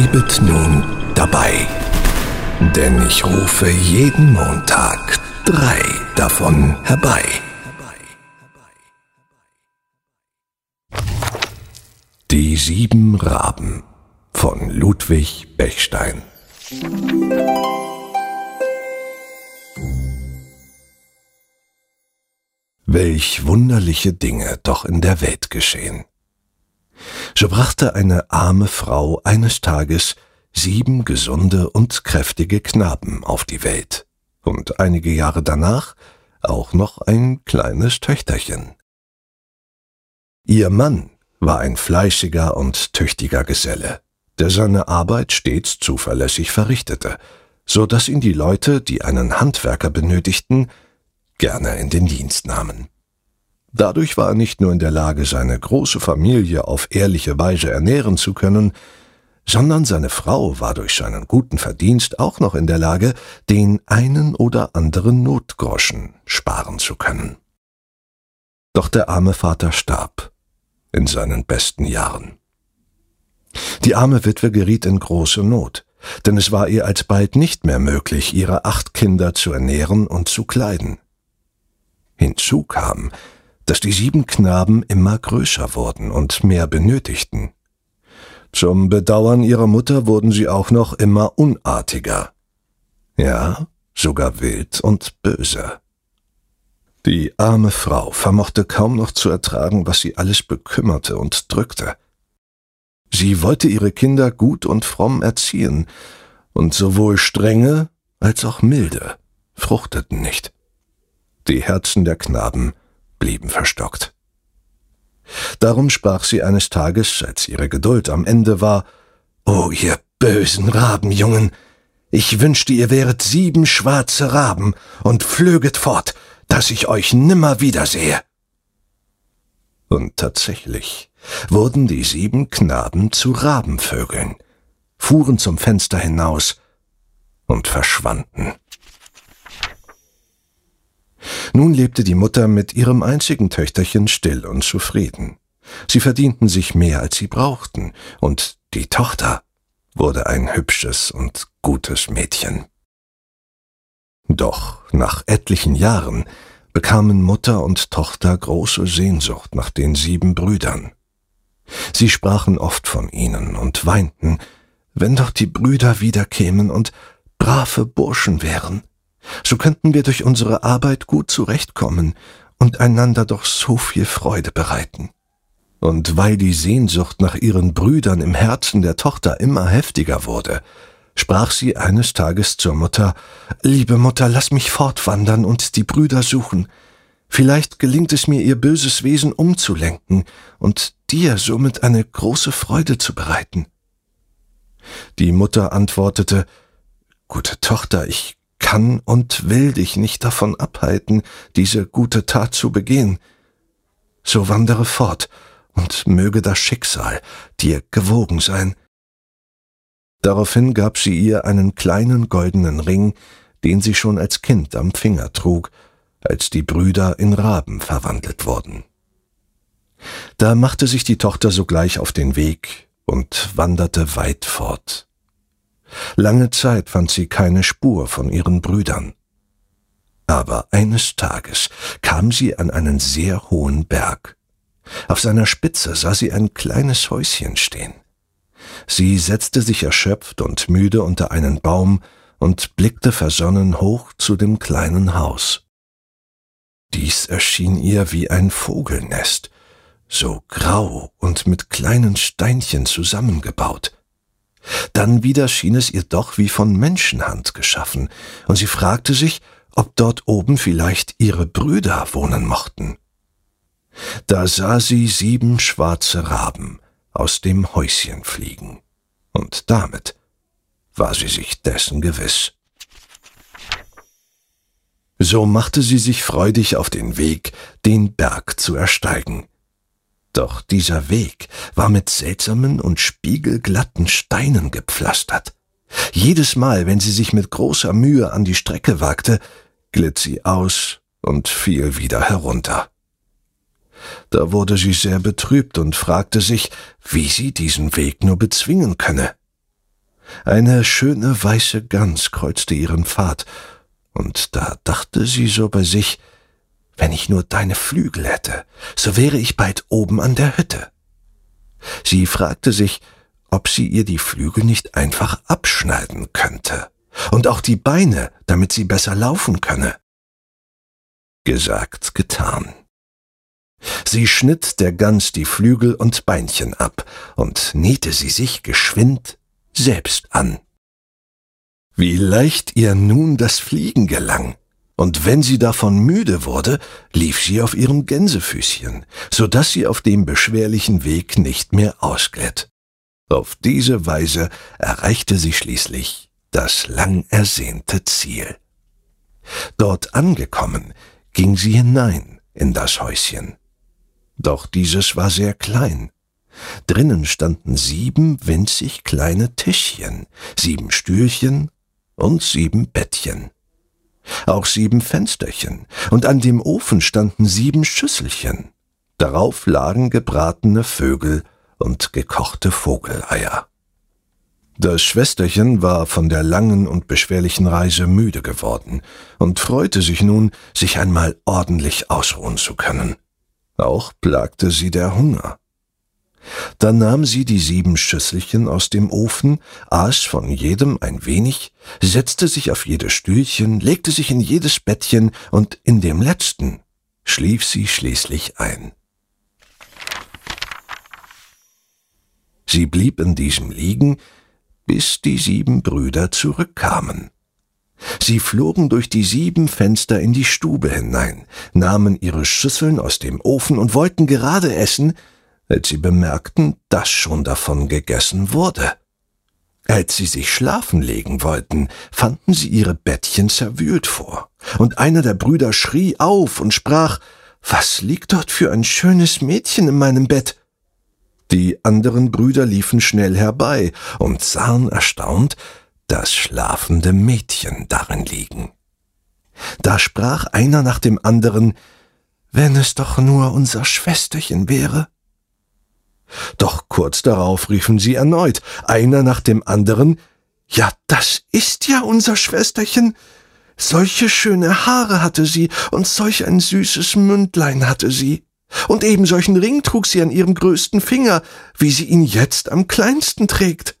Bleibet nun dabei. Denn ich rufe jeden Montag drei davon herbei. Die sieben Raben von Ludwig Bechstein. Welch wunderliche Dinge doch in der Welt geschehen. So brachte eine arme Frau eines Tages sieben gesunde und kräftige Knaben auf die Welt und einige Jahre danach auch noch ein kleines Töchterchen. Ihr Mann war ein fleißiger und tüchtiger Geselle, der seine Arbeit stets zuverlässig verrichtete, so dass ihn die Leute, die einen Handwerker benötigten, gerne in den Dienst nahmen. Dadurch war er nicht nur in der Lage, seine große Familie auf ehrliche Weise ernähren zu können, sondern seine Frau war durch seinen guten Verdienst auch noch in der Lage, den einen oder anderen Notgroschen sparen zu können. Doch der arme Vater starb in seinen besten Jahren. Die arme Witwe geriet in große Not, denn es war ihr alsbald nicht mehr möglich, ihre acht Kinder zu ernähren und zu kleiden. Hinzu kam, dass die sieben Knaben immer größer wurden und mehr benötigten. Zum Bedauern ihrer Mutter wurden sie auch noch immer unartiger. Ja, sogar wild und böse. Die arme Frau vermochte kaum noch zu ertragen, was sie alles bekümmerte und drückte. Sie wollte ihre Kinder gut und fromm erziehen, und sowohl strenge als auch milde fruchteten nicht. Die Herzen der Knaben blieben verstockt. Darum sprach sie eines Tages, als ihre Geduld am Ende war, O ihr bösen Rabenjungen, ich wünschte, ihr wäret sieben schwarze Raben und flöget fort, dass ich euch nimmer wiedersehe. Und tatsächlich wurden die sieben Knaben zu Rabenvögeln, fuhren zum Fenster hinaus und verschwanden. Nun lebte die Mutter mit ihrem einzigen Töchterchen still und zufrieden. Sie verdienten sich mehr, als sie brauchten, und die Tochter wurde ein hübsches und gutes Mädchen. Doch nach etlichen Jahren bekamen Mutter und Tochter große Sehnsucht nach den sieben Brüdern. Sie sprachen oft von ihnen und weinten, wenn doch die Brüder wiederkämen und brave Burschen wären. So könnten wir durch unsere Arbeit gut zurechtkommen und einander doch so viel Freude bereiten. Und weil die Sehnsucht nach ihren Brüdern im Herzen der Tochter immer heftiger wurde, sprach sie eines Tages zur Mutter Liebe Mutter, lass mich fortwandern und die Brüder suchen. Vielleicht gelingt es mir, ihr böses Wesen umzulenken und dir somit eine große Freude zu bereiten. Die Mutter antwortete Gute Tochter, ich kann und will dich nicht davon abhalten, diese gute Tat zu begehen. So wandere fort und möge das Schicksal dir gewogen sein. Daraufhin gab sie ihr einen kleinen goldenen Ring, den sie schon als Kind am Finger trug, als die Brüder in Raben verwandelt wurden. Da machte sich die Tochter sogleich auf den Weg und wanderte weit fort. Lange Zeit fand sie keine Spur von ihren Brüdern. Aber eines Tages kam sie an einen sehr hohen Berg. Auf seiner Spitze sah sie ein kleines Häuschen stehen. Sie setzte sich erschöpft und müde unter einen Baum und blickte versonnen hoch zu dem kleinen Haus. Dies erschien ihr wie ein Vogelnest, so grau und mit kleinen Steinchen zusammengebaut. Dann wieder schien es ihr doch wie von Menschenhand geschaffen, und sie fragte sich, ob dort oben vielleicht ihre Brüder wohnen mochten. Da sah sie sieben schwarze Raben aus dem Häuschen fliegen, und damit war sie sich dessen gewiss. So machte sie sich freudig auf den Weg, den Berg zu ersteigen. Doch dieser Weg war mit seltsamen und spiegelglatten Steinen gepflastert. Jedes Mal, wenn sie sich mit großer Mühe an die Strecke wagte, glitt sie aus und fiel wieder herunter. Da wurde sie sehr betrübt und fragte sich, wie sie diesen Weg nur bezwingen könne. Eine schöne weiße Gans kreuzte ihren Pfad, und da dachte sie so bei sich, wenn ich nur deine Flügel hätte, so wäre ich bald oben an der Hütte. Sie fragte sich, ob sie ihr die Flügel nicht einfach abschneiden könnte und auch die Beine, damit sie besser laufen könne. Gesagt, getan. Sie schnitt der Gans die Flügel und Beinchen ab und nähte sie sich geschwind selbst an. Wie leicht ihr nun das Fliegen gelang, und wenn sie davon müde wurde, lief sie auf ihrem Gänsefüßchen, so dass sie auf dem beschwerlichen Weg nicht mehr ausglitt. Auf diese Weise erreichte sie schließlich das lang ersehnte Ziel. Dort angekommen, ging sie hinein in das Häuschen. Doch dieses war sehr klein. Drinnen standen sieben winzig kleine Tischchen, sieben Stühlchen und sieben Bettchen. Auch sieben Fensterchen, und an dem Ofen standen sieben Schüsselchen. Darauf lagen gebratene Vögel und gekochte Vogeleier. Das Schwesterchen war von der langen und beschwerlichen Reise müde geworden und freute sich nun, sich einmal ordentlich ausruhen zu können. Auch plagte sie der Hunger. Da nahm sie die sieben Schüsselchen aus dem Ofen, aß von jedem ein wenig, setzte sich auf jedes Stühlchen, legte sich in jedes Bettchen, und in dem letzten schlief sie schließlich ein. Sie blieb in diesem liegen, bis die sieben Brüder zurückkamen. Sie flogen durch die sieben Fenster in die Stube hinein, nahmen ihre Schüsseln aus dem Ofen und wollten gerade essen, als sie bemerkten, dass schon davon gegessen wurde. Als sie sich schlafen legen wollten, fanden sie ihre Bettchen zerwühlt vor, und einer der Brüder schrie auf und sprach Was liegt dort für ein schönes Mädchen in meinem Bett? Die anderen Brüder liefen schnell herbei und sahen erstaunt das schlafende Mädchen darin liegen. Da sprach einer nach dem anderen, wenn es doch nur unser Schwesterchen wäre. Doch kurz darauf riefen sie erneut, einer nach dem anderen, ja, das ist ja unser Schwesterchen. Solche schöne Haare hatte sie und solch ein süßes Mündlein hatte sie. Und eben solchen Ring trug sie an ihrem größten Finger, wie sie ihn jetzt am kleinsten trägt.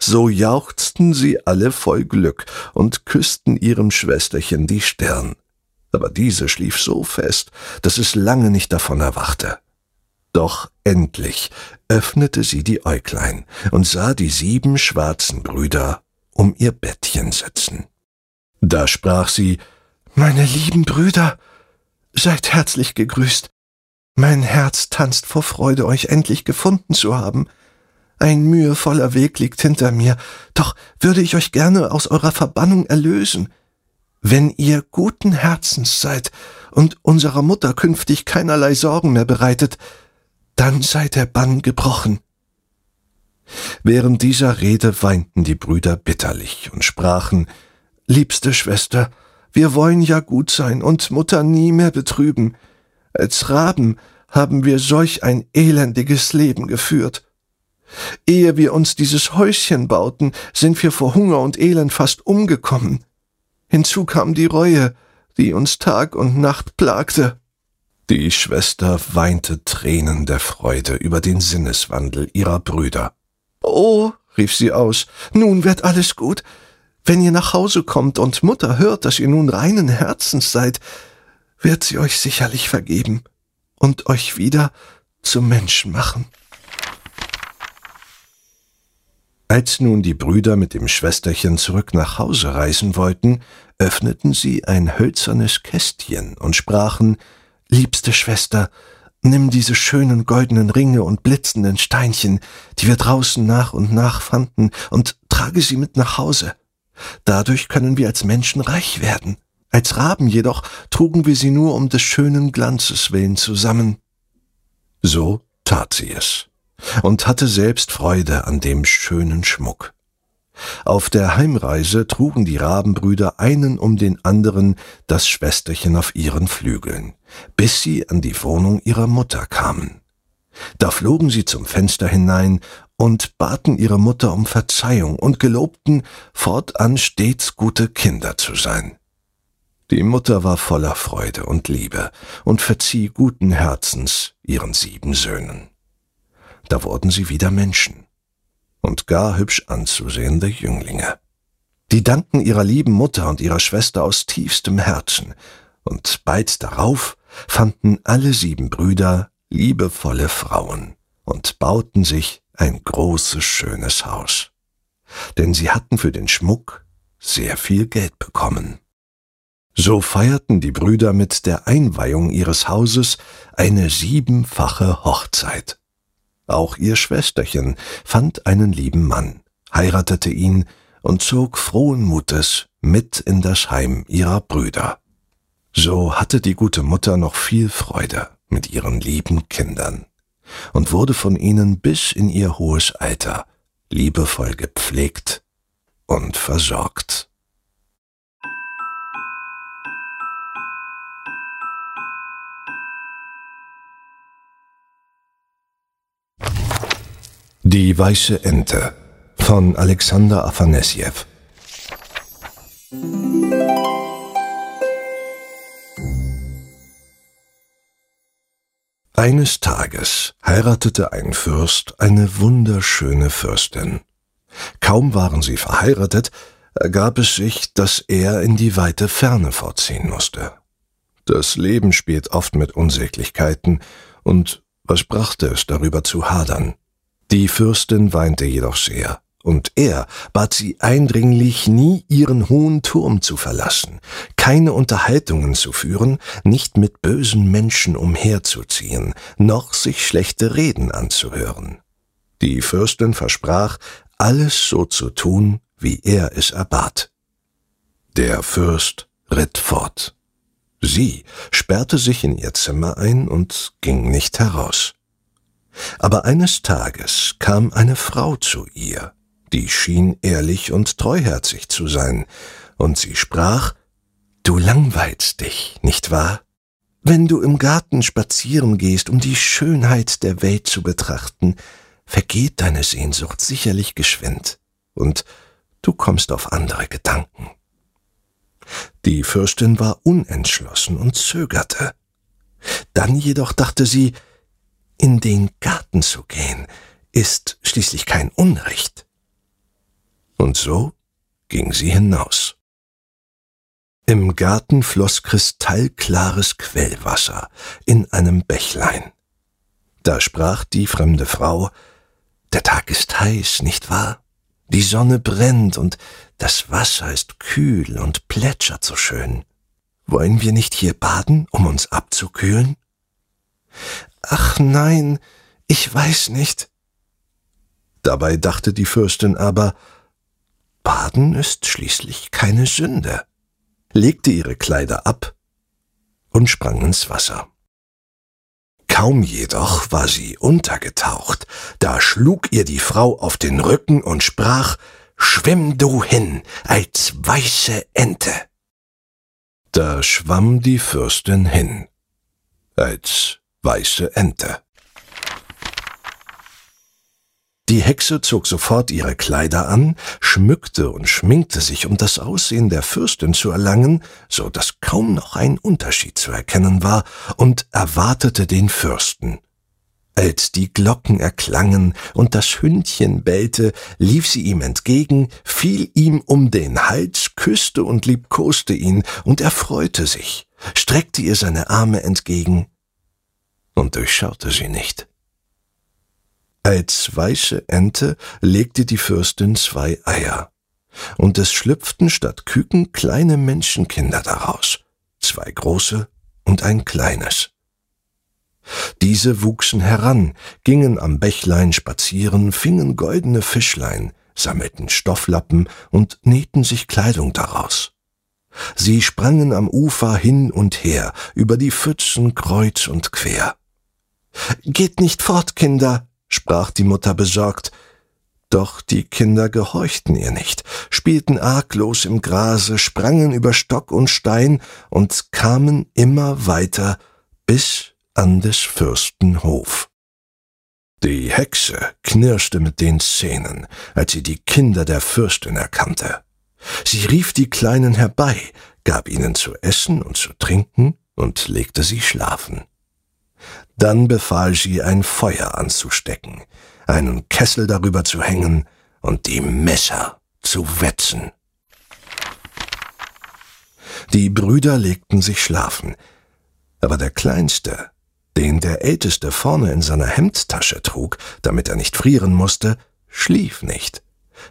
So jauchzten sie alle voll Glück und küssten ihrem Schwesterchen die Stirn. Aber diese schlief so fest, dass es lange nicht davon erwachte. Doch endlich öffnete sie die Äuglein und sah die sieben schwarzen Brüder um ihr Bettchen sitzen. Da sprach sie Meine lieben Brüder, seid herzlich gegrüßt. Mein Herz tanzt vor Freude, euch endlich gefunden zu haben. Ein mühevoller Weg liegt hinter mir, doch würde ich euch gerne aus eurer Verbannung erlösen. Wenn ihr guten Herzens seid und unserer Mutter künftig keinerlei Sorgen mehr bereitet, dann sei der Bann gebrochen. Während dieser Rede weinten die Brüder bitterlich und sprachen Liebste Schwester, wir wollen ja gut sein und Mutter nie mehr betrüben. Als Raben haben wir solch ein elendiges Leben geführt. Ehe wir uns dieses Häuschen bauten, sind wir vor Hunger und Elend fast umgekommen. Hinzu kam die Reue, die uns Tag und Nacht plagte. Die Schwester weinte Tränen der Freude über den Sinneswandel ihrer Brüder. Oh, rief sie aus, nun wird alles gut. Wenn ihr nach Hause kommt und Mutter hört, dass ihr nun reinen Herzens seid, wird sie euch sicherlich vergeben und euch wieder zum Menschen machen. Als nun die Brüder mit dem Schwesterchen zurück nach Hause reisen wollten, öffneten sie ein hölzernes Kästchen und sprachen Liebste Schwester, nimm diese schönen goldenen Ringe und blitzenden Steinchen, die wir draußen nach und nach fanden, und trage sie mit nach Hause. Dadurch können wir als Menschen reich werden. Als Raben jedoch trugen wir sie nur um des schönen Glanzes willen zusammen. So tat sie es und hatte selbst Freude an dem schönen Schmuck. Auf der Heimreise trugen die Rabenbrüder einen um den anderen das Schwesterchen auf ihren Flügeln, bis sie an die Wohnung ihrer Mutter kamen. Da flogen sie zum Fenster hinein und baten ihre Mutter um Verzeihung und gelobten, fortan stets gute Kinder zu sein. Die Mutter war voller Freude und Liebe und verzieh guten Herzens ihren sieben Söhnen. Da wurden sie wieder Menschen und gar hübsch anzusehende Jünglinge. Die danken ihrer lieben Mutter und ihrer Schwester aus tiefstem Herzen, und bald darauf fanden alle sieben Brüder liebevolle Frauen und bauten sich ein großes, schönes Haus. Denn sie hatten für den Schmuck sehr viel Geld bekommen. So feierten die Brüder mit der Einweihung ihres Hauses eine siebenfache Hochzeit. Auch ihr Schwesterchen fand einen lieben Mann, heiratete ihn und zog frohen Mutes mit in das Heim ihrer Brüder. So hatte die gute Mutter noch viel Freude mit ihren lieben Kindern und wurde von ihnen bis in ihr hohes Alter liebevoll gepflegt und versorgt. Die weiße Ente von Alexander Afanasjew Eines Tages heiratete ein Fürst eine wunderschöne Fürstin. Kaum waren sie verheiratet, ergab es sich, dass er in die weite Ferne vorziehen musste. Das Leben spielt oft mit Unsäglichkeiten, und was brachte es darüber zu hadern? Die Fürstin weinte jedoch sehr, und er bat sie eindringlich, nie ihren hohen Turm zu verlassen, keine Unterhaltungen zu führen, nicht mit bösen Menschen umherzuziehen, noch sich schlechte Reden anzuhören. Die Fürstin versprach, alles so zu tun, wie er es erbat. Der Fürst ritt fort. Sie sperrte sich in ihr Zimmer ein und ging nicht heraus. Aber eines Tages kam eine Frau zu ihr, die schien ehrlich und treuherzig zu sein, und sie sprach Du langweilst dich, nicht wahr? Wenn du im Garten spazieren gehst, um die Schönheit der Welt zu betrachten, vergeht deine Sehnsucht sicherlich geschwind, und du kommst auf andere Gedanken. Die Fürstin war unentschlossen und zögerte. Dann jedoch dachte sie, in den Garten zu gehen, ist schließlich kein Unrecht. Und so ging sie hinaus. Im Garten floss kristallklares Quellwasser in einem Bächlein. Da sprach die fremde Frau, der Tag ist heiß, nicht wahr? Die Sonne brennt und das Wasser ist kühl und plätschert so schön. Wollen wir nicht hier baden, um uns abzukühlen? Ach nein, ich weiß nicht. Dabei dachte die Fürstin aber, Baden ist schließlich keine Sünde, legte ihre Kleider ab und sprang ins Wasser. Kaum jedoch war sie untergetaucht, da schlug ihr die Frau auf den Rücken und sprach, Schwimm du hin als weiße Ente. Da schwamm die Fürstin hin als weiße Ente. Die Hexe zog sofort ihre Kleider an, schmückte und schminkte sich, um das Aussehen der Fürstin zu erlangen, so dass kaum noch ein Unterschied zu erkennen war, und erwartete den Fürsten. Als die Glocken erklangen und das Hündchen bellte, lief sie ihm entgegen, fiel ihm um den Hals, küsste und liebkoste ihn, und er freute sich, streckte ihr seine Arme entgegen und durchschaute sie nicht. Als weiße Ente legte die Fürstin zwei Eier, und es schlüpften statt Küken kleine Menschenkinder daraus, zwei große und ein kleines. Diese wuchsen heran, gingen am Bächlein spazieren, fingen goldene Fischlein, sammelten Stofflappen und nähten sich Kleidung daraus. Sie sprangen am Ufer hin und her, über die Pfützen kreuz und quer. Geht nicht fort, Kinder, sprach die Mutter besorgt. Doch die Kinder gehorchten ihr nicht, spielten arglos im Grase, sprangen über Stock und Stein und kamen immer weiter bis an des Fürsten Hof. Die Hexe knirschte mit den Zähnen, als sie die Kinder der Fürstin erkannte. Sie rief die Kleinen herbei, gab ihnen zu essen und zu trinken und legte sie schlafen. Dann befahl sie, ein Feuer anzustecken, einen Kessel darüber zu hängen und die Messer zu wetzen. Die Brüder legten sich schlafen, aber der Kleinste, den der Älteste vorne in seiner Hemdtasche trug, damit er nicht frieren musste, schlief nicht,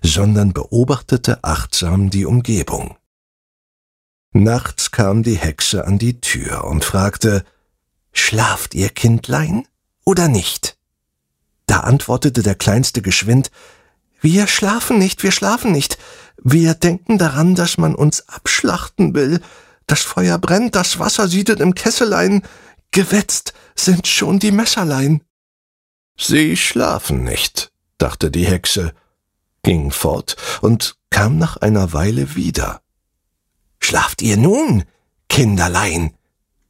sondern beobachtete achtsam die Umgebung. Nachts kam die Hexe an die Tür und fragte, Schlaft ihr Kindlein oder nicht? Da antwortete der Kleinste geschwind, Wir schlafen nicht, wir schlafen nicht. Wir denken daran, dass man uns abschlachten will. Das Feuer brennt, das Wasser siedet im Kesselein. Gewetzt sind schon die Messerlein. Sie schlafen nicht, dachte die Hexe, ging fort und kam nach einer Weile wieder. Schlaft ihr nun, Kinderlein?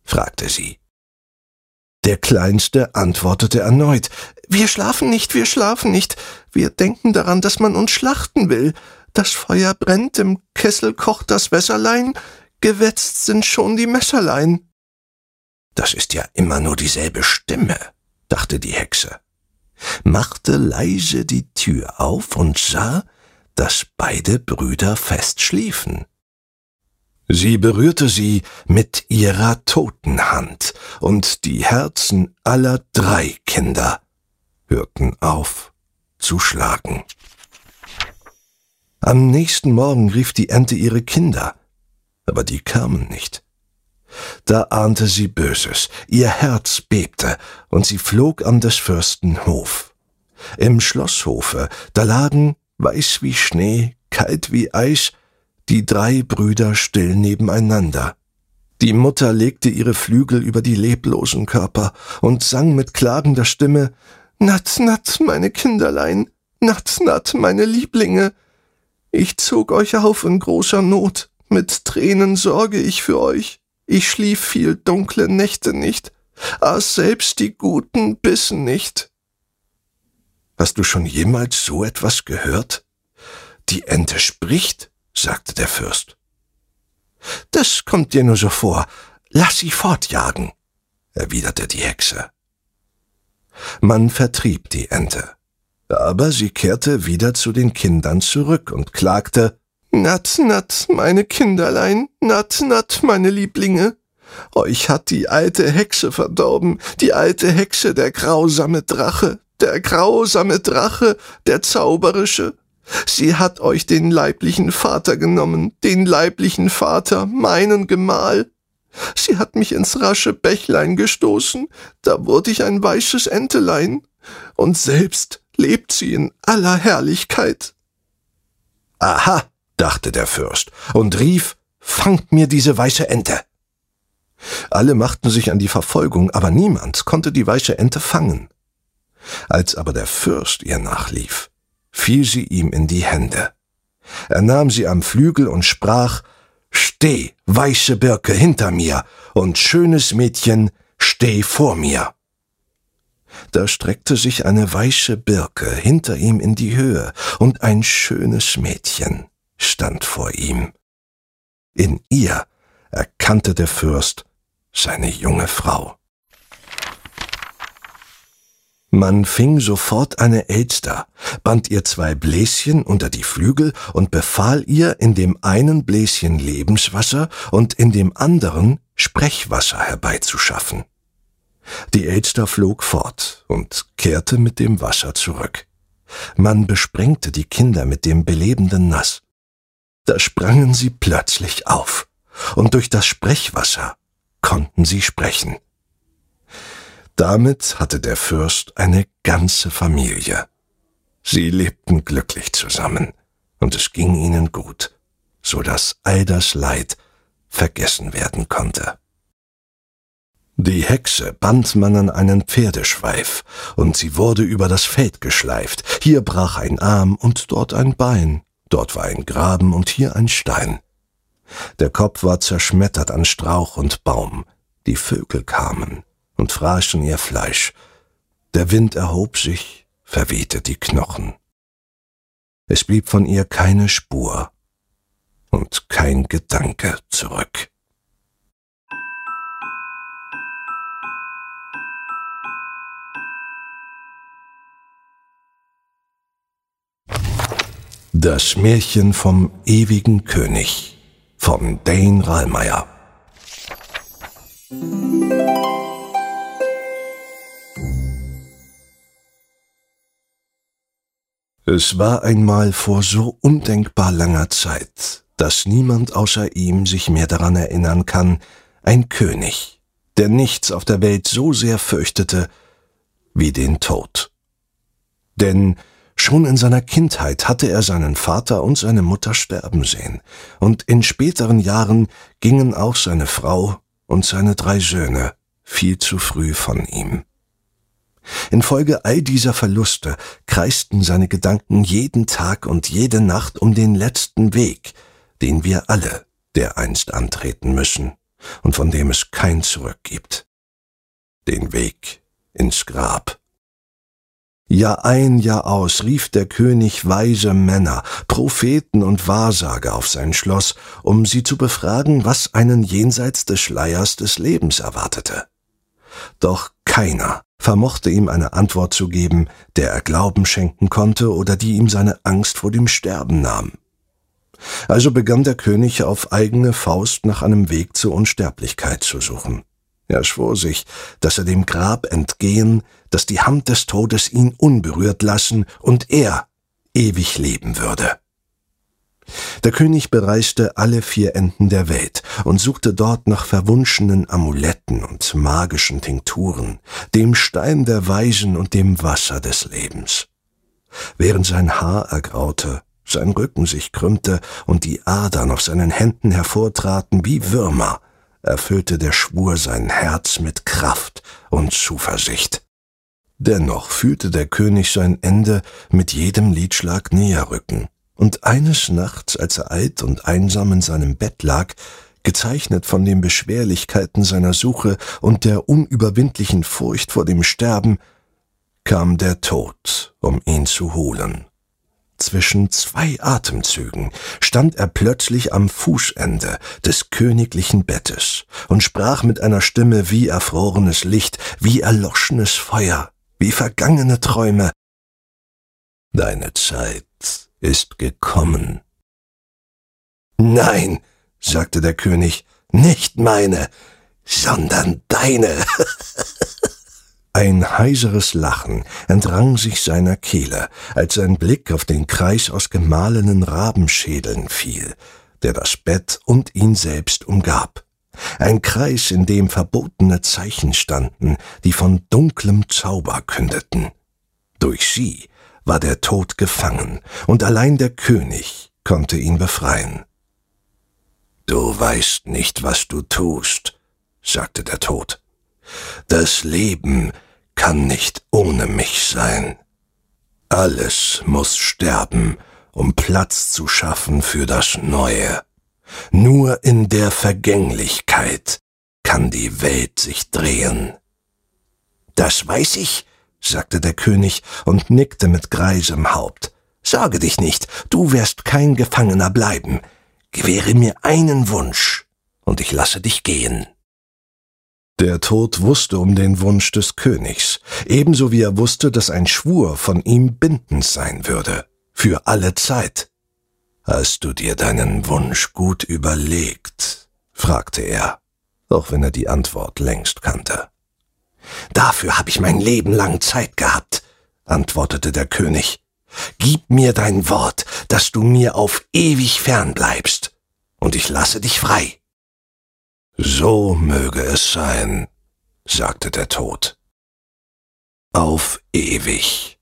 fragte sie. Der Kleinste antwortete erneut Wir schlafen nicht, wir schlafen nicht, wir denken daran, dass man uns schlachten will. Das Feuer brennt, im Kessel kocht das Wässerlein, gewetzt sind schon die Messerlein. Das ist ja immer nur dieselbe Stimme, dachte die Hexe, machte leise die Tür auf und sah, dass beide Brüder fest schliefen. Sie berührte sie mit ihrer toten Hand, und die Herzen aller drei Kinder hörten auf zu schlagen. Am nächsten Morgen rief die Ente ihre Kinder, aber die kamen nicht. Da ahnte sie Böses, ihr Herz bebte, und sie flog an des Fürsten Hof. Im Schlosshofe, da lagen, weiß wie Schnee, kalt wie Eis, die drei Brüder still nebeneinander. Die Mutter legte ihre Flügel über die leblosen Körper und sang mit klagender Stimme Natt, natt, meine Kinderlein, natt, natt, meine Lieblinge. Ich zog euch auf in großer Not, mit Tränen sorge ich für euch. Ich schlief viel dunkle Nächte nicht, aß selbst die Guten Bissen nicht. Hast du schon jemals so etwas gehört? Die Ente spricht? Sagte der Fürst. Das kommt dir nur so vor. Lass sie fortjagen, erwiderte die Hexe. Man vertrieb die Ente, aber sie kehrte wieder zu den Kindern zurück und klagte Natt, natt, meine Kinderlein, natt, natt, meine Lieblinge. Euch hat die alte Hexe verdorben, die alte Hexe, der grausame Drache, der grausame Drache, der zauberische, Sie hat euch den leiblichen Vater genommen, den leiblichen Vater, meinen Gemahl. Sie hat mich ins rasche Bächlein gestoßen, da wurde ich ein weißes Entelein, und selbst lebt sie in aller Herrlichkeit. Aha, dachte der Fürst und rief, fangt mir diese weiße Ente. Alle machten sich an die Verfolgung, aber niemand konnte die weiße Ente fangen. Als aber der Fürst ihr nachlief, fiel sie ihm in die Hände. Er nahm sie am Flügel und sprach Steh, weiße Birke, hinter mir, und schönes Mädchen, steh vor mir. Da streckte sich eine weiße Birke hinter ihm in die Höhe, und ein schönes Mädchen stand vor ihm. In ihr erkannte der Fürst seine junge Frau. Man fing sofort eine Elster, band ihr zwei Bläschen unter die Flügel und befahl ihr in dem einen Bläschen Lebenswasser und in dem anderen Sprechwasser herbeizuschaffen. Die Elster flog fort und kehrte mit dem Wasser zurück. Man besprengte die Kinder mit dem belebenden Nass. Da sprangen sie plötzlich auf, und durch das Sprechwasser konnten sie sprechen. Damit hatte der Fürst eine ganze Familie. Sie lebten glücklich zusammen, und es ging ihnen gut, so dass all das Leid vergessen werden konnte. Die Hexe band man an einen Pferdeschweif, und sie wurde über das Feld geschleift. Hier brach ein Arm und dort ein Bein, dort war ein Graben und hier ein Stein. Der Kopf war zerschmettert an Strauch und Baum, die Vögel kamen und fraßen ihr Fleisch. Der Wind erhob sich, verwehte die Knochen. Es blieb von ihr keine Spur und kein Gedanke zurück. Das Märchen vom ewigen König von Dane Rallmeier. Es war einmal vor so undenkbar langer Zeit, dass niemand außer ihm sich mehr daran erinnern kann, ein König, der nichts auf der Welt so sehr fürchtete wie den Tod. Denn Schon in seiner Kindheit hatte er seinen Vater und seine Mutter sterben sehen, und in späteren Jahren gingen auch seine Frau und seine drei Söhne viel zu früh von ihm. Infolge all dieser Verluste kreisten seine Gedanken jeden Tag und jede Nacht um den letzten Weg, den wir alle dereinst antreten müssen und von dem es kein Zurück gibt. Den Weg ins Grab. Jahr ein, Jahr aus rief der König weise Männer, Propheten und Wahrsager auf sein Schloss, um sie zu befragen, was einen jenseits des Schleiers des Lebens erwartete. Doch keiner vermochte ihm eine Antwort zu geben, der er Glauben schenken konnte oder die ihm seine Angst vor dem Sterben nahm. Also begann der König auf eigene Faust nach einem Weg zur Unsterblichkeit zu suchen. Er schwor sich, dass er dem Grab entgehen, dass die Hand des Todes ihn unberührt lassen und er ewig leben würde. Der König bereiste alle vier Enden der Welt und suchte dort nach verwunschenen Amuletten und magischen Tinkturen, dem Stein der Weisen und dem Wasser des Lebens. Während sein Haar ergraute, sein Rücken sich krümmte und die Adern auf seinen Händen hervortraten wie Würmer, erfüllte der Schwur sein Herz mit Kraft und Zuversicht. Dennoch fühlte der König sein Ende mit jedem Liedschlag näher rücken, und eines Nachts, als er alt und einsam in seinem Bett lag, gezeichnet von den Beschwerlichkeiten seiner Suche und der unüberwindlichen Furcht vor dem Sterben, kam der Tod, um ihn zu holen. Zwischen zwei Atemzügen stand er plötzlich am Fußende des königlichen Bettes und sprach mit einer Stimme wie erfrorenes Licht, wie erloschenes Feuer, wie vergangene Träume. Deine Zeit ist gekommen. Nein, sagte der König, nicht meine, sondern deine. Ein heiseres Lachen entrang sich seiner Kehle, als sein Blick auf den Kreis aus gemahlenen Rabenschädeln fiel, der das Bett und ihn selbst umgab. Ein Kreis, in dem verbotene Zeichen standen, die von dunklem Zauber kündeten. Durch sie war der Tod gefangen, und allein der König konnte ihn befreien. Du weißt nicht, was du tust, sagte der Tod. Das Leben kann nicht ohne mich sein. Alles muss sterben, um Platz zu schaffen für das Neue. Nur in der Vergänglichkeit kann die Welt sich drehen. Das weiß ich, sagte der König und nickte mit greisem Haupt. Sorge dich nicht, du wirst kein Gefangener bleiben. Gewähre mir einen Wunsch, und ich lasse dich gehen. Der Tod wusste um den Wunsch des Königs, ebenso wie er wusste, dass ein Schwur von ihm bindend sein würde, für alle Zeit. Hast du dir deinen Wunsch gut überlegt? fragte er, auch wenn er die Antwort längst kannte. Dafür habe ich mein Leben lang Zeit gehabt, antwortete der König. Gib mir dein Wort, dass du mir auf ewig fern bleibst, und ich lasse dich frei. So möge es sein, sagte der Tod. Auf ewig.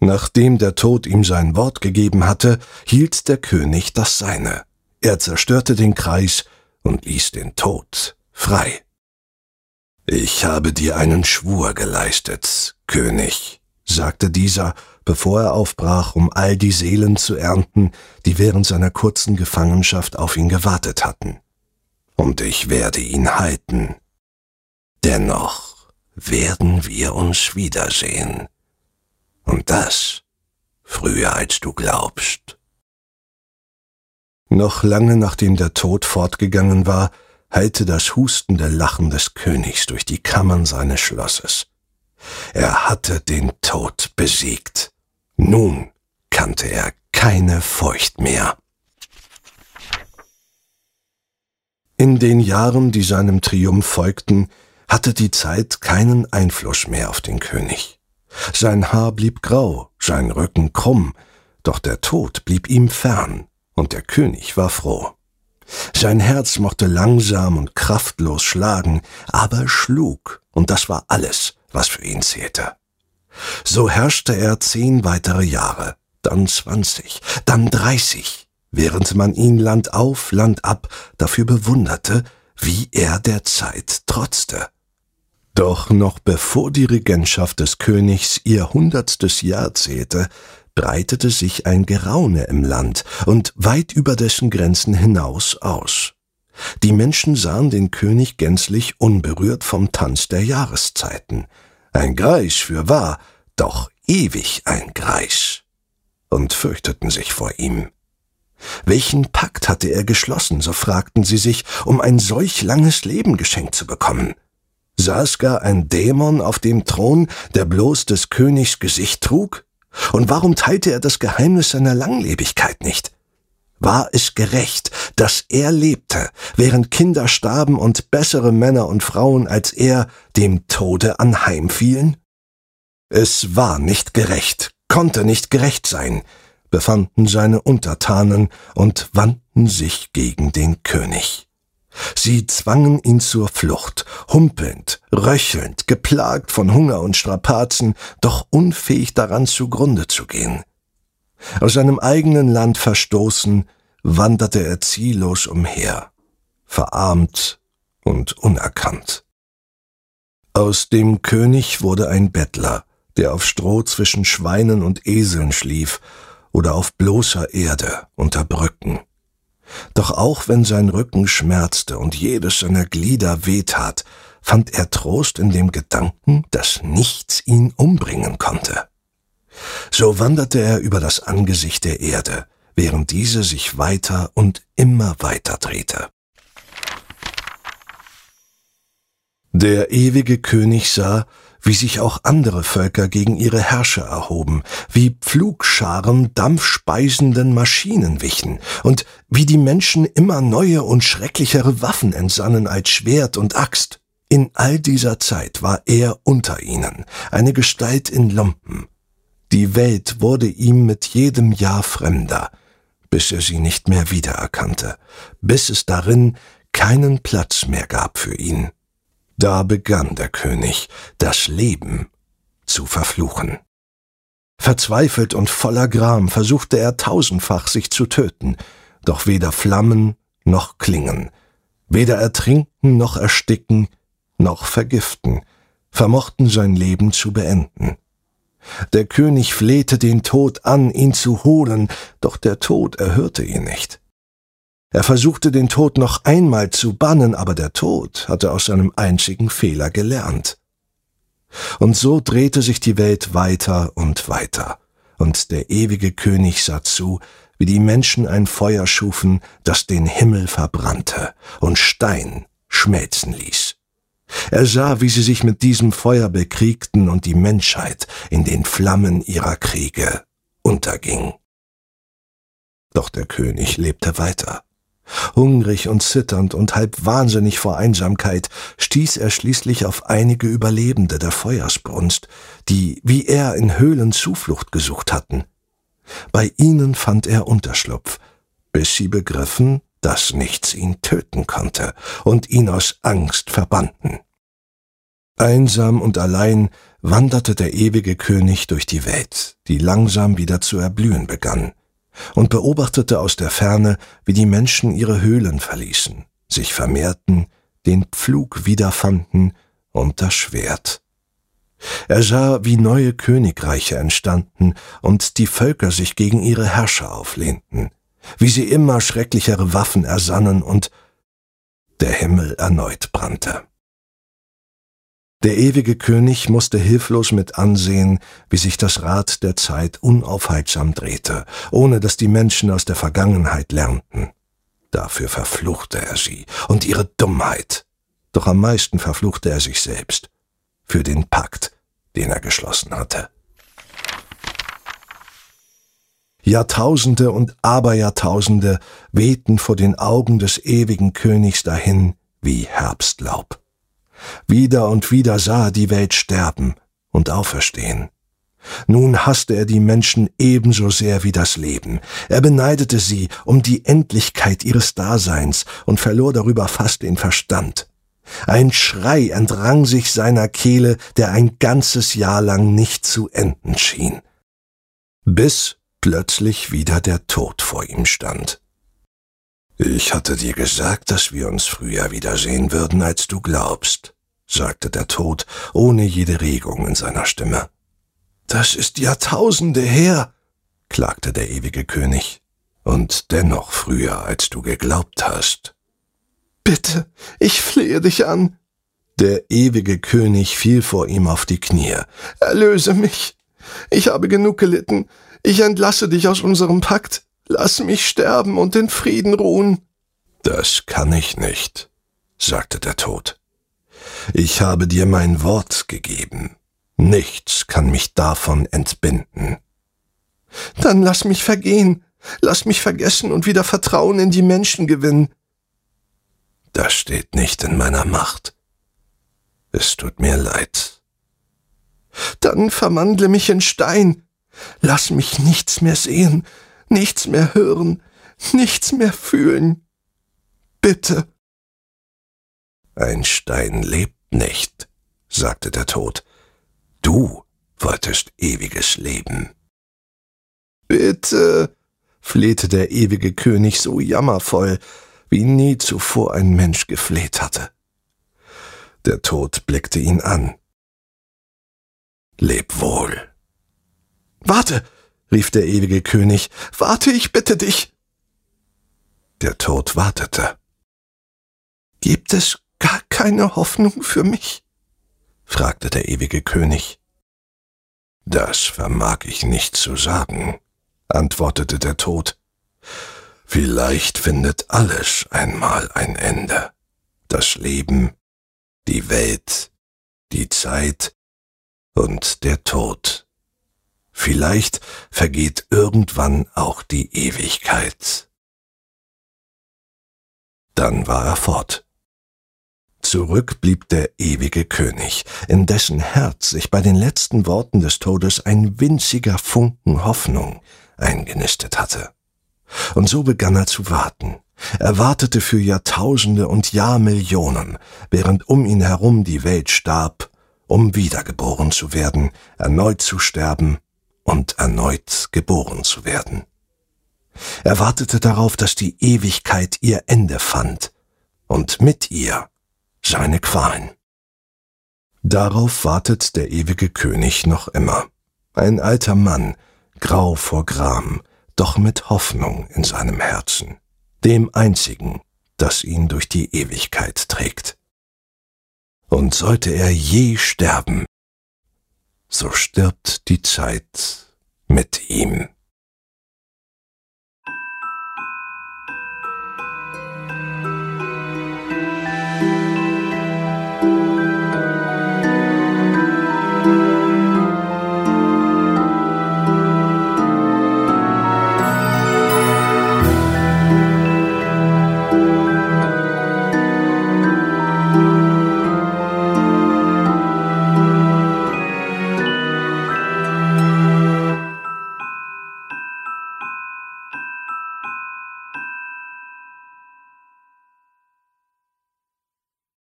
Nachdem der Tod ihm sein Wort gegeben hatte, hielt der König das seine. Er zerstörte den Kreis und ließ den Tod frei. Ich habe dir einen Schwur geleistet, König, sagte dieser, bevor er aufbrach, um all die Seelen zu ernten, die während seiner kurzen Gefangenschaft auf ihn gewartet hatten. Und ich werde ihn halten. Dennoch werden wir uns wiedersehen. Und das früher als du glaubst. Noch lange nachdem der Tod fortgegangen war, hallte das hustende Lachen des Königs durch die Kammern seines Schlosses. Er hatte den Tod besiegt. Nun kannte er keine Furcht mehr. In den Jahren, die seinem Triumph folgten, hatte die Zeit keinen Einfluss mehr auf den König. Sein Haar blieb grau, sein Rücken krumm, doch der Tod blieb ihm fern, und der König war froh. Sein Herz mochte langsam und kraftlos schlagen, aber schlug, und das war alles, was für ihn zählte. So herrschte er zehn weitere Jahre, dann zwanzig, dann dreißig, während man ihn Land auf, Land ab dafür bewunderte, wie er der Zeit trotzte. Doch noch bevor die Regentschaft des Königs ihr hundertstes Jahr zählte, breitete sich ein Geraune im Land und weit über dessen Grenzen hinaus aus. Die Menschen sahen den König gänzlich unberührt vom Tanz der Jahreszeiten. Ein Greis für wahr, doch ewig ein Greis. Und fürchteten sich vor ihm. Welchen Pakt hatte er geschlossen, so fragten sie sich, um ein solch langes Leben geschenkt zu bekommen? Saß gar ein Dämon auf dem Thron, der bloß des Königs Gesicht trug? Und warum teilte er das Geheimnis seiner Langlebigkeit nicht? War es gerecht, dass er lebte, während Kinder starben und bessere Männer und Frauen als er dem Tode anheimfielen? Es war nicht gerecht, konnte nicht gerecht sein, befanden seine Untertanen und wandten sich gegen den König. Sie zwangen ihn zur Flucht, humpelnd, röchelnd, geplagt von Hunger und Strapazen, doch unfähig daran zugrunde zu gehen. Aus seinem eigenen Land verstoßen, wanderte er ziellos umher, verarmt und unerkannt. Aus dem König wurde ein Bettler, der auf Stroh zwischen Schweinen und Eseln schlief oder auf bloßer Erde unter Brücken. Doch auch wenn sein Rücken schmerzte und jedes seiner Glieder wehtat, fand er Trost in dem Gedanken, dass nichts ihn umbringen konnte. So wanderte er über das Angesicht der Erde, während diese sich weiter und immer weiter drehte. Der ewige König sah, wie sich auch andere Völker gegen ihre Herrscher erhoben, wie Pflugscharen dampfspeisenden Maschinen wichen und wie die Menschen immer neue und schrecklichere Waffen entsannen als Schwert und Axt. In all dieser Zeit war er unter ihnen, eine Gestalt in Lumpen. Die Welt wurde ihm mit jedem Jahr fremder, bis er sie nicht mehr wiedererkannte, bis es darin keinen Platz mehr gab für ihn. Da begann der König, das Leben zu verfluchen. Verzweifelt und voller Gram versuchte er tausendfach sich zu töten, doch weder Flammen noch Klingen, weder ertrinken noch ersticken noch vergiften, vermochten sein Leben zu beenden. Der König flehte den Tod an, ihn zu holen, doch der Tod erhörte ihn nicht. Er versuchte den Tod noch einmal zu bannen, aber der Tod hatte aus seinem einzigen Fehler gelernt. Und so drehte sich die Welt weiter und weiter, und der ewige König sah zu, wie die Menschen ein Feuer schufen, das den Himmel verbrannte und Stein schmelzen ließ. Er sah, wie sie sich mit diesem Feuer bekriegten und die Menschheit in den Flammen ihrer Kriege unterging. Doch der König lebte weiter. Hungrig und zitternd und halb wahnsinnig vor Einsamkeit stieß er schließlich auf einige Überlebende der Feuersbrunst, die wie er in Höhlen Zuflucht gesucht hatten. Bei ihnen fand er Unterschlupf, bis sie begriffen, dass nichts ihn töten konnte und ihn aus Angst verbannten. Einsam und allein wanderte der ewige König durch die Welt, die langsam wieder zu erblühen begann und beobachtete aus der Ferne, wie die Menschen ihre Höhlen verließen, sich vermehrten, den Pflug wiederfanden und das Schwert. Er sah, wie neue Königreiche entstanden und die Völker sich gegen ihre Herrscher auflehnten, wie sie immer schrecklichere Waffen ersannen und der Himmel erneut brannte. Der ewige König musste hilflos mit ansehen, wie sich das Rad der Zeit unaufhaltsam drehte, ohne dass die Menschen aus der Vergangenheit lernten. Dafür verfluchte er sie und ihre Dummheit. Doch am meisten verfluchte er sich selbst für den Pakt, den er geschlossen hatte. Jahrtausende und Aberjahrtausende wehten vor den Augen des ewigen Königs dahin wie Herbstlaub. Wieder und wieder sah er die Welt sterben und auferstehen. Nun hasste er die Menschen ebenso sehr wie das Leben. Er beneidete sie um die Endlichkeit ihres Daseins und verlor darüber fast den Verstand. Ein Schrei entrang sich seiner Kehle, der ein ganzes Jahr lang nicht zu enden schien. Bis plötzlich wieder der Tod vor ihm stand. Ich hatte dir gesagt, dass wir uns früher wiedersehen würden, als du glaubst, sagte der Tod, ohne jede Regung in seiner Stimme. Das ist Jahrtausende her, klagte der ewige König, und dennoch früher, als du geglaubt hast. Bitte, ich flehe dich an. Der ewige König fiel vor ihm auf die Knie. Erlöse mich. Ich habe genug gelitten. Ich entlasse dich aus unserem Pakt. Lass mich sterben und in Frieden ruhen. Das kann ich nicht, sagte der Tod. Ich habe dir mein Wort gegeben. Nichts kann mich davon entbinden. Dann lass mich vergehen, lass mich vergessen und wieder Vertrauen in die Menschen gewinnen. Das steht nicht in meiner Macht. Es tut mir leid. Dann verwandle mich in Stein. Lass mich nichts mehr sehen, nichts mehr hören, nichts mehr fühlen. Bitte. Ein Stein lebt nicht, sagte der Tod. Du wolltest ewiges Leben. Bitte, flehte der ewige König so jammervoll, wie nie zuvor ein Mensch gefleht hatte. Der Tod blickte ihn an. Leb wohl. Warte, rief der ewige König, warte, ich bitte dich. Der Tod wartete. Gibt es gar keine Hoffnung für mich? fragte der ewige König. Das vermag ich nicht zu sagen, antwortete der Tod. Vielleicht findet alles einmal ein Ende. Das Leben, die Welt, die Zeit und der Tod. Vielleicht vergeht irgendwann auch die Ewigkeit. Dann war er fort. Zurück blieb der ewige König, in dessen Herz sich bei den letzten Worten des Todes ein winziger Funken Hoffnung eingenistet hatte. Und so begann er zu warten. Er wartete für Jahrtausende und Jahrmillionen, während um ihn herum die Welt starb, um wiedergeboren zu werden, erneut zu sterben und erneut geboren zu werden. Er wartete darauf, dass die Ewigkeit ihr Ende fand und mit ihr seine Qualen. Darauf wartet der ewige König noch immer. Ein alter Mann, grau vor Gram, doch mit Hoffnung in seinem Herzen, dem einzigen, das ihn durch die Ewigkeit trägt. Und sollte er je sterben, so stirbt die Zeit mit ihm.